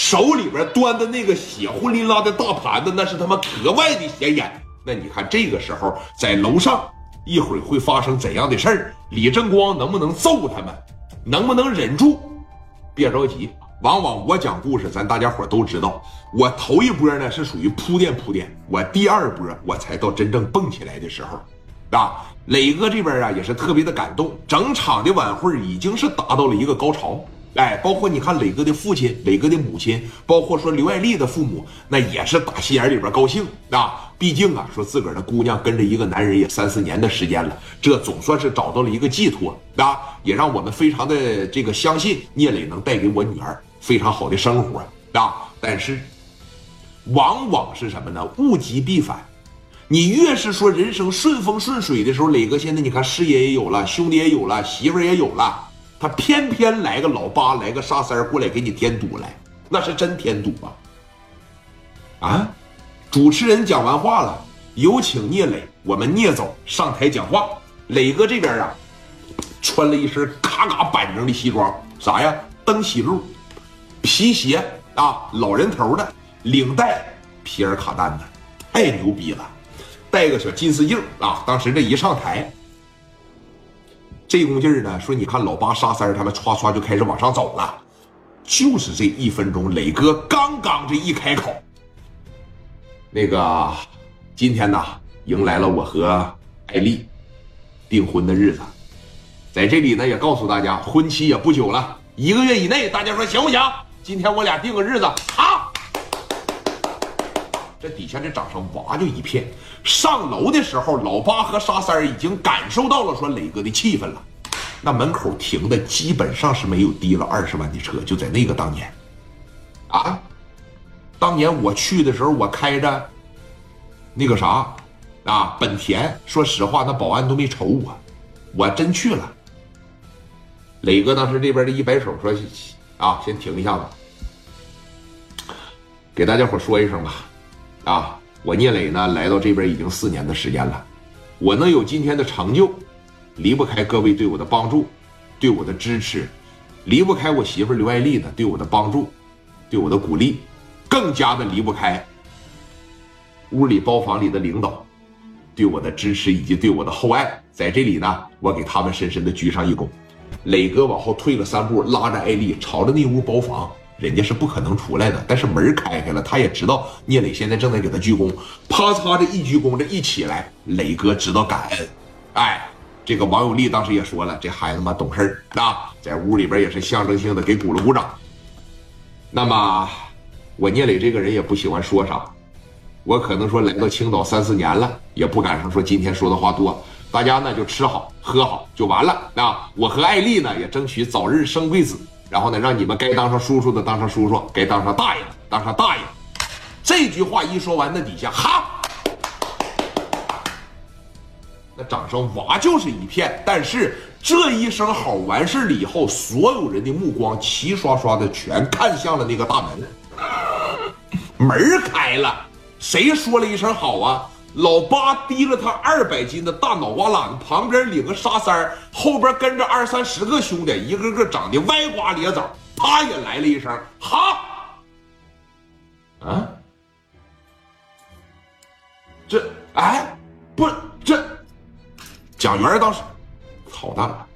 手里边端的那个血混淋拉的大盘子，那是他妈格外的显眼。那你看这个时候在楼上，一会儿会发生怎样的事儿？李正光能不能揍他们？能不能忍住？别着急，往往我讲故事，咱大家伙都知道，我头一波呢是属于铺垫铺垫，我第二波我才到真正蹦起来的时候。啊，磊哥这边啊也是特别的感动，整场的晚会已经是达到了一个高潮。哎，包括你看磊哥的父亲、磊哥的母亲，包括说刘爱丽的父母，那也是打心眼里边高兴啊。毕竟啊，说自个儿的姑娘跟着一个男人也三四年的时间了，这总算是找到了一个寄托啊，也让我们非常的这个相信聂磊能带给我女儿非常好的生活啊。但是，往往是什么呢？物极必反。你越是说人生顺风顺水的时候，磊哥现在你看事业也有了，兄弟也有了，媳妇儿也有了，他偏偏来个老八，来个沙三过来给你添堵来，那是真添堵啊！啊，主持人讲完话了，有请聂磊，我们聂总上台讲话。磊哥这边啊，穿了一身嘎嘎板正的西装，啥呀？登喜路，皮鞋啊，老人头的，领带皮尔卡丹的，太牛逼了。戴个小金丝镜啊！当时这一上台，这股劲儿呢，说你看老八沙三他们歘歘就开始往上走了，就是这一分钟，磊哥刚刚这一开口，那个今天呢，迎来了我和艾丽订婚的日子，在这里呢也告诉大家，婚期也不久了，一个月以内，大家说行不行？今天我俩定个日子，好。这底下这掌声哇就一片。上楼的时候，老八和沙三已经感受到了说磊哥的气氛了。那门口停的基本上是没有低了二十万的车，就在那个当年，啊，当年我去的时候，我开着那个啥啊本田，说实话，那保安都没瞅我，我真去了。磊哥当时这边的一摆手说：“啊，先停一下子，给大家伙说一声吧。”啊，我聂磊呢来到这边已经四年的时间了，我能有今天的成就，离不开各位对我的帮助，对我的支持，离不开我媳妇刘爱丽的对我的帮助，对我的鼓励，更加的离不开屋里包房里的领导对我的支持以及对我的厚爱，在这里呢，我给他们深深的鞠上一躬。磊哥往后退了三步，拉着艾丽朝着那屋包房。人家是不可能出来的，但是门开开了，他也知道聂磊现在正在给他鞠躬，啪嚓这一鞠躬，这一起来，磊哥知道感恩，哎，这个王有利当时也说了，这孩子嘛懂事儿啊，在屋里边也是象征性的给鼓了鼓掌。那么我聂磊这个人也不喜欢说啥，我可能说来到青岛三四年了，也不敢上说今天说的话多，大家呢就吃好喝好就完了啊。我和艾丽呢也争取早日生贵子。然后呢，让你们该当上叔叔的当上叔叔，该当上大爷的当上大爷。这句话一说完，那底下哈，那掌声哇就是一片。但是这一声好完事了以后，所有人的目光齐刷刷的全看向了那个大门，门开了，谁说了一声好啊？老八提了他二百斤的大脑瓜篮子，旁边领个沙三儿，后边跟着二三十个兄弟，一个个长得歪瓜裂枣。啪也来了一声“哈”，啊，这哎不这，蒋元当时操蛋了。